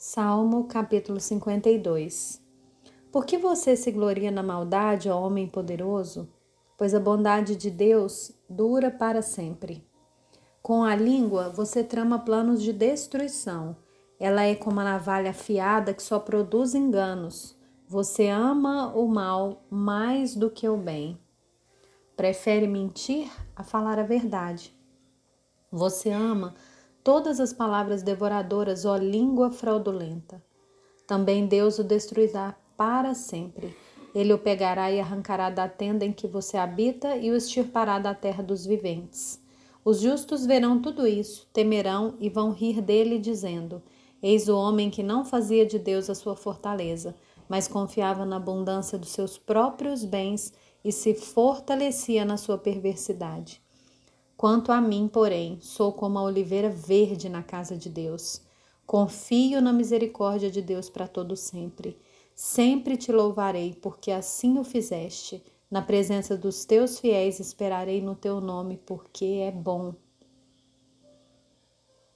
Salmo capítulo 52 Por que você se gloria na maldade, ó homem poderoso? Pois a bondade de Deus dura para sempre. Com a língua você trama planos de destruição. Ela é como a navalha afiada que só produz enganos. Você ama o mal mais do que o bem. Prefere mentir a falar a verdade. Você ama todas as palavras devoradoras, ó língua fraudulenta. Também Deus o destruirá para sempre. Ele o pegará e arrancará da tenda em que você habita e o extirpará da terra dos viventes. Os justos verão tudo isso, temerão e vão rir dele, dizendo: Eis o homem que não fazia de Deus a sua fortaleza, mas confiava na abundância dos seus próprios bens e se fortalecia na sua perversidade. Quanto a mim, porém, sou como a oliveira verde na casa de Deus. Confio na misericórdia de Deus para todo sempre. Sempre te louvarei, porque assim o fizeste. Na presença dos teus fiéis esperarei no teu nome, porque é bom.